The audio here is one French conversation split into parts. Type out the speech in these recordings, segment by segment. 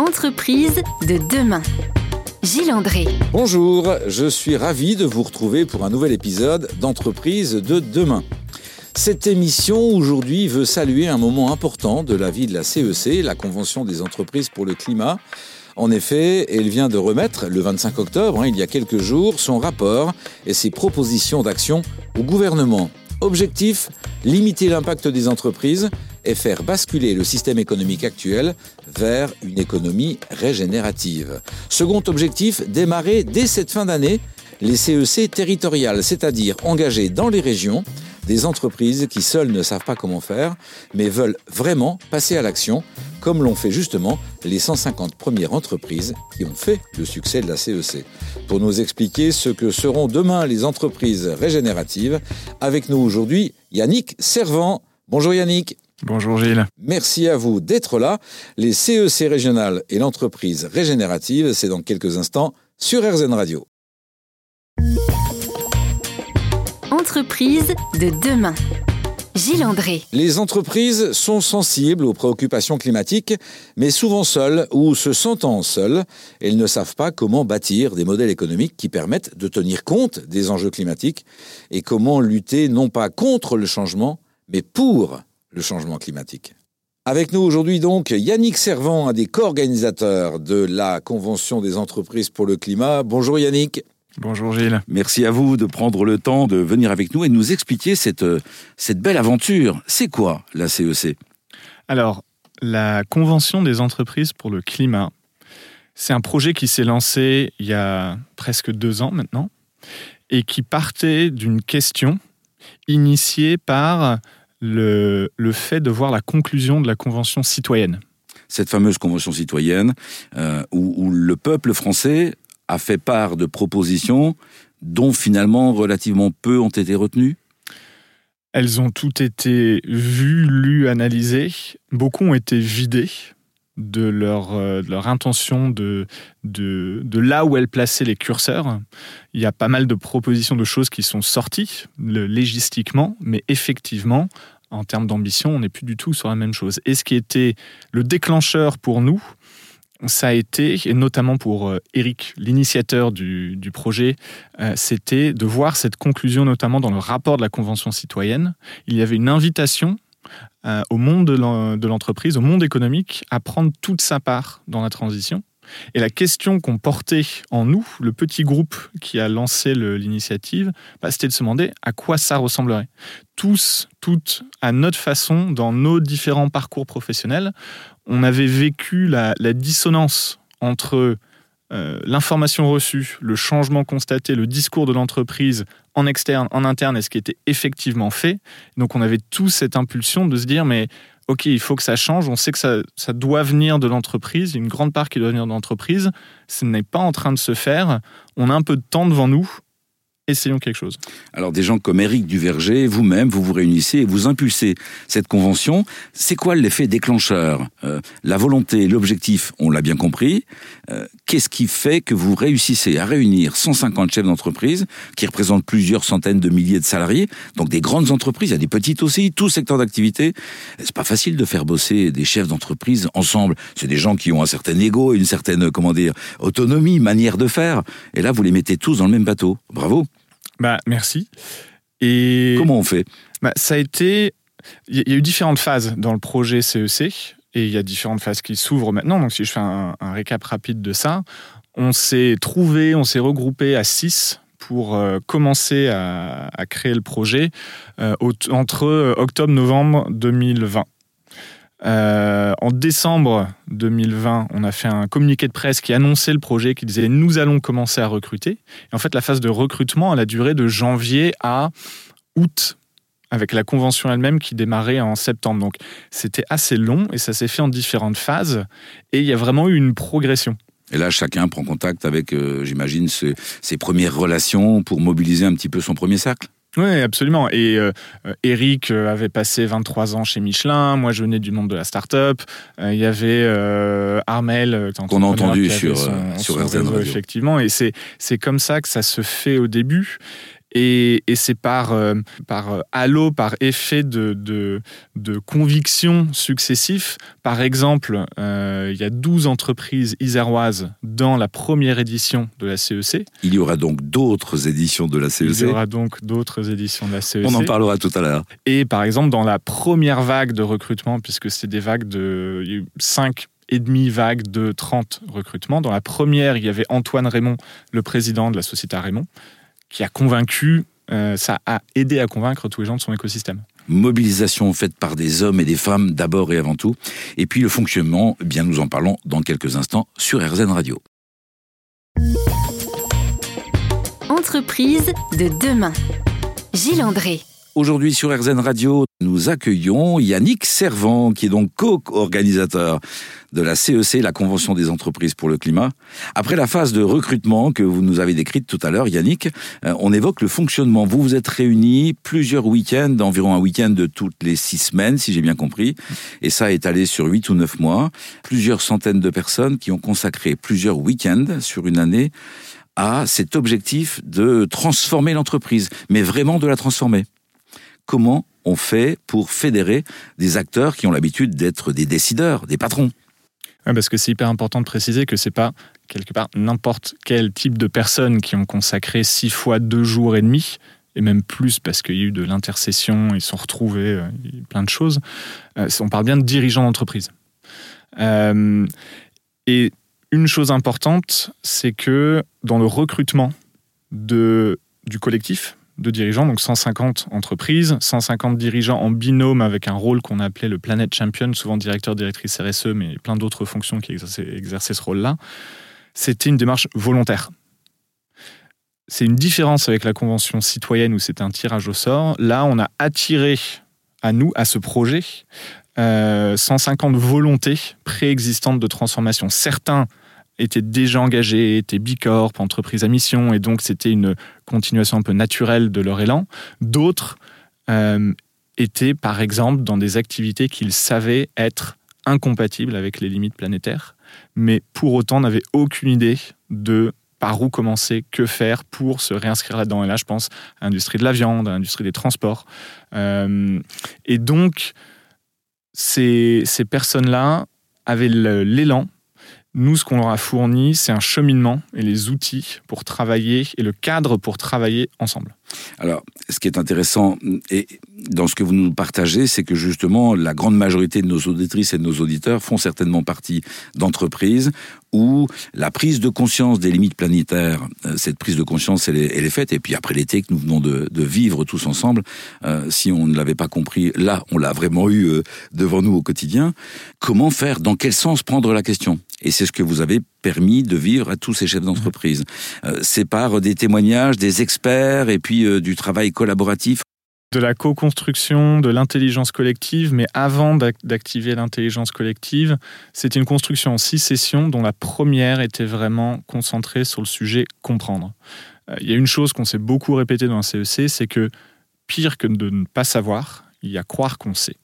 Entreprise de demain. Gilles André. Bonjour, je suis ravi de vous retrouver pour un nouvel épisode d'Entreprise de demain. Cette émission aujourd'hui veut saluer un moment important de la vie de la CEC, la Convention des entreprises pour le climat. En effet, elle vient de remettre, le 25 octobre, hein, il y a quelques jours, son rapport et ses propositions d'action au gouvernement. Objectif, limiter l'impact des entreprises et faire basculer le système économique actuel vers une économie régénérative. Second objectif, démarrer dès cette fin d'année les CEC territoriales, c'est-à-dire engager dans les régions des entreprises qui seules ne savent pas comment faire, mais veulent vraiment passer à l'action, comme l'ont fait justement les 150 premières entreprises qui ont fait le succès de la CEC. Pour nous expliquer ce que seront demain les entreprises régénératives, avec nous aujourd'hui Yannick Servant. Bonjour Yannick. Bonjour Gilles. Merci à vous d'être là. Les CEC régionales et l'entreprise régénérative, c'est dans quelques instants sur RZN Radio. Entreprise de demain. Gilles André. Les entreprises sont sensibles aux préoccupations climatiques, mais souvent seules ou se sentant seules, elles ne savent pas comment bâtir des modèles économiques qui permettent de tenir compte des enjeux climatiques et comment lutter non pas contre le changement, mais pour le changement climatique. Avec nous aujourd'hui donc Yannick Servant, un des co-organisateurs de la Convention des entreprises pour le climat. Bonjour Yannick. Bonjour Gilles. Merci à vous de prendre le temps de venir avec nous et de nous expliquer cette, cette belle aventure. C'est quoi la CEC Alors, la Convention des entreprises pour le climat, c'est un projet qui s'est lancé il y a presque deux ans maintenant et qui partait d'une question initiée par le, le fait de voir la conclusion de la Convention citoyenne. Cette fameuse convention citoyenne euh, où, où, le peuple français a fait part de propositions dont finalement relativement peu ont été retenues. Elles ont toutes été vues, lues, analysées. Beaucoup ont été vidées de leur, euh, de leur intention de, là où elles plaçaient les curseurs. Il y a pas mal de propositions de choses qui sont sorties légistiquement, mais effectivement, en termes d'ambition, on n'est plus du tout sur la même chose. Et ce qui était le déclencheur pour nous, ça a été, et notamment pour Eric, l'initiateur du, du, projet, euh, c'était de voir cette conclusion, notamment dans le rapport de la Convention citoyenne. Il y avait une invitation euh, au monde de l'entreprise, au monde économique, à prendre toute sa part dans la transition. Et la question qu'on portait en nous, le petit groupe qui a lancé l'initiative, bah, c'était de se demander à quoi ça ressemblerait. Tous, toutes, à notre façon, dans nos différents parcours professionnels, on avait vécu la, la dissonance entre euh, l'information reçue, le changement constaté, le discours de l'entreprise en externe, en interne et ce qui était effectivement fait? Donc on avait tous cette impulsion de se dire mais ok, il faut que ça change, on sait que ça, ça doit venir de l'entreprise, une grande part qui doit venir de l'entreprise, ce n'est pas en train de se faire, on a un peu de temps devant nous, essayons quelque chose. Alors des gens comme Éric Duverger, vous-même, vous vous réunissez et vous impulsez cette convention. C'est quoi l'effet déclencheur? Euh, La volonté, l'objectif, on l'a bien compris. Euh, Qu'est-ce qui fait que vous réussissez à réunir 150 chefs d'entreprise qui représentent plusieurs centaines de milliers de salariés, donc des grandes entreprises, il y a des petites aussi, tout secteur d'activité. C'est pas facile de faire bosser des chefs d'entreprise ensemble. C'est des gens qui ont un certain ego, une certaine, comment dire, autonomie, manière de faire. Et là, vous les mettez tous dans le même bateau. Bravo. Bah, merci. Et comment on fait? Bah, Ça a été. Il y a eu différentes phases dans le projet CEC et il y a différentes phases qui s'ouvrent maintenant. Donc, si je fais un, un récap rapide de ça, on s'est trouvé, on s'est regroupé à six pour euh, commencer à, à, créer le projet euh, entre octobre-novembre 2020. Euh, en décembre 2020, on a fait un communiqué de presse qui annonçait le projet, qui disait nous allons commencer à recruter. Et en fait, la phase de recrutement, elle a duré de janvier à août avec la convention elle-même qui démarrait en septembre. Donc c'était assez long et ça s'est fait en différentes phases et il y a vraiment eu une progression. Et là, chacun prend contact avec, euh, j'imagine, ses, ses, premières relations pour mobiliser un petit peu son premier cercle oui, absolument. Et euh, Eric avait passé 23 ans chez Michelin. Moi, je venais du monde de la start-up. Il y avait euh, Armel, qu'on a entendu sur, son, sur son réseau, effectivement. Et c'est c'est comme ça que ça se fait au début. Et, c'est par, euh, par euh, halo, par effet de, de, de conviction successifs. Par exemple, euh, il y a 12 entreprises iséroises dans la première édition de la CEC. Il y aura donc d'autres éditions de la CEC. Il y aura donc d'autres éditions de la CEC. On en parlera tout à l'heure. Et par exemple, dans la première vague de recrutement, puisque c'est des vagues de 5 et demi vague de 30 recrutements. Dans la première, il y avait Antoine Raymond, le président de la société Raymond, qui a convaincu, euh, ça a aidé à convaincre tous les gens de son écosystème mobilisation faite par des hommes et des femmes d'abord et avant tout, et puis le fonctionnement, eh bien nous en parlons dans quelques instants sur RZN Radio. Entreprise de demain. Gilles André. Aujourd'hui sur RZN Radio, nous accueillons Yannick Servant, qui est donc co-organisateur de la CEC, la Convention des entreprises pour le climat. Après la phase de recrutement que vous nous avez décrite tout à l'heure, Yannick, euh, on évoque le fonctionnement. Vous vous êtes réunis plusieurs week-ends, environ un week-end de toutes les six semaines, si j'ai bien compris, et ça est allé sur huit ou neuf mois. Plusieurs centaines de personnes qui ont consacré plusieurs week-ends sur une année à cet objectif de transformer l'entreprise, mais vraiment de la transformer comment on fait pour fédérer des acteurs qui ont l'habitude d'être des décideurs, des patrons parce que c'est hyper important de préciser que c'est pas quelque part n'importe quel type de personnes qui ont consacré six fois deux jours et demi, et même plus parce qu'il y a eu de l'intercession, ils sont retrouvés, euh, plein de choses. Euh, on parle bien de dirigeants d'entreprise. Euh, et une chose importante, c'est que dans le recrutement de, du collectif, de dirigeants, donc 150 entreprises, 150 dirigeants en binôme avec un rôle qu'on appelait le Planet Champion, souvent directeur, directrice RSE, mais plein d'autres fonctions qui exerçaient, ce rôle-là. C'était une démarche volontaire. C'est une différence avec la convention citoyenne où c'était un tirage au sort. Là, on a attiré à nous, à ce projet, 150 euh, volontés préexistantes de transformation. Certains étaient déjà engagés, étaient bicorp, entreprises à mission, et donc c'était une continuation un peu naturelle de leur élan. D'autres euh, étaient, par exemple, dans des activités qu'ils savaient être incompatibles avec les limites planétaires, mais pour autant n'avaient aucune idée de par où commencer, que faire pour se réinscrire là-dedans. Et là, je pense à l'industrie de la viande, à l'industrie des transports. Euh, et donc, ces, ces personnes-là avaient l'élan nous, ce qu'on leur a fourni, c'est un cheminement et les outils pour travailler et le cadre pour travailler ensemble. Alors, ce qui est intéressant et dans ce que vous nous partagez, c'est que justement, la grande majorité de nos auditrices et de nos auditeurs font certainement partie d'entreprises où la prise de conscience des limites planétaires, euh, cette prise de conscience, elle est, faite. Et puis après l'été que nous venons de, de vivre tous ensemble, euh, si on ne l'avait pas compris, là, on l'a vraiment eu euh, devant nous au quotidien. Comment faire? Dans quel sens prendre la question? Et c'est ce que vous avez permis de vivre à tous ces chefs d'entreprise. c'est par des témoignages, des experts et puis du travail collaboratif de la co-construction, de l'intelligence collective, mais avant d'activer l'intelligence collective, c'est une construction en six sessions dont la première était vraiment concentrée sur le sujet comprendre. Euh, il y a une chose qu'on s'est beaucoup répété dans un CEC, c'est que pire que de ne pas savoir, il y a croire qu'on sait.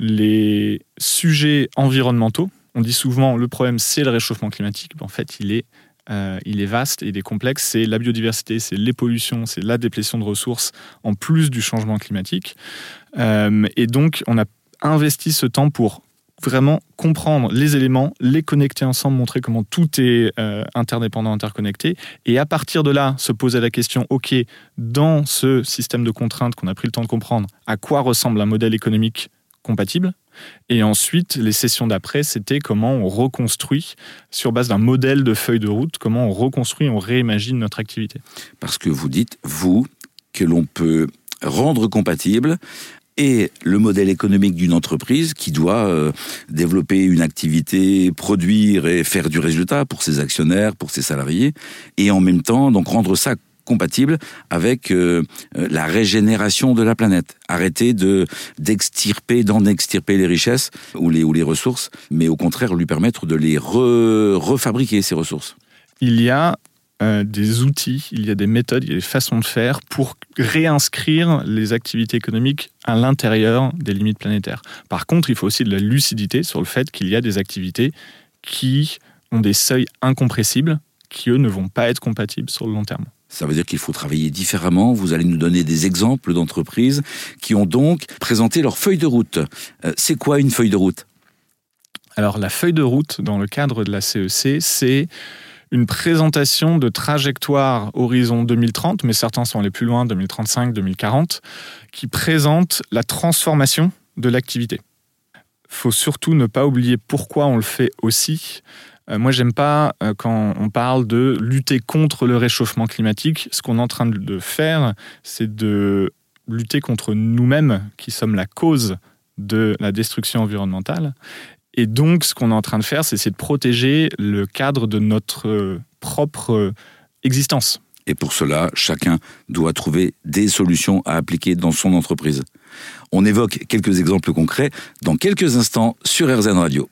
Les sujets environnementaux, on dit souvent le problème c'est le réchauffement climatique, en fait il est euh, il est vaste et il est complexe. C'est la biodiversité, c'est les pollutions, c'est la déplétion de ressources, en plus du changement climatique. Euh, et donc, on a investi ce temps pour vraiment comprendre les éléments, les connecter ensemble, montrer comment tout est euh, interdépendant, interconnecté, et à partir de là, se poser la question, OK, dans ce système de contraintes qu'on a pris le temps de comprendre, à quoi ressemble un modèle économique compatible? Et ensuite, les sessions d'après, c'était comment on reconstruit, sur base d'un modèle de feuille de route, comment on reconstruit, on réimagine notre activité. Parce que vous dites, vous, que l'on peut rendre compatible et le modèle économique d'une entreprise qui doit euh, développer une activité, produire et faire du résultat pour ses actionnaires, pour ses salariés, et en même temps donc rendre ça compatible avec euh, euh, la régénération de la planète. Arrêter de d'extirper, d'en extirper les richesses ou les, ou les ressources, mais au contraire lui permettre de les refabriquer, ces ressources. Il y a euh, des outils, il y a des méthodes, il y a des façons de faire pour réinscrire les activités économiques à l'intérieur des limites planétaires. Par contre, il faut aussi de la lucidité sur le fait qu'il y a des activités qui ont des seuils incompressibles qui, eux, ne vont pas être compatibles sur le long terme. Ça veut dire qu'il faut travailler différemment. Vous allez nous donner des exemples d'entreprises qui ont donc présenté leur feuille de route. Euh, c'est quoi une feuille de route? Alors la feuille de route dans le cadre de la CEC, c'est une présentation de trajectoire horizon 2030, mais certains sont allés plus loin, 2035, 2040, qui présente la transformation de l'activité. Faut surtout ne pas oublier pourquoi on le fait aussi. Euh, moi, j'aime pas euh, quand on parle de lutter contre le réchauffement climatique. Ce qu'on est en train de faire, c'est de lutter contre nous-mêmes, qui sommes la cause de la destruction environnementale. Et donc, ce qu'on est en train de faire, c'est de protéger le cadre de notre euh, propre existence. Et pour cela, chacun doit trouver des solutions à appliquer dans son entreprise. On évoque quelques exemples concrets dans quelques instants sur RZN Radio.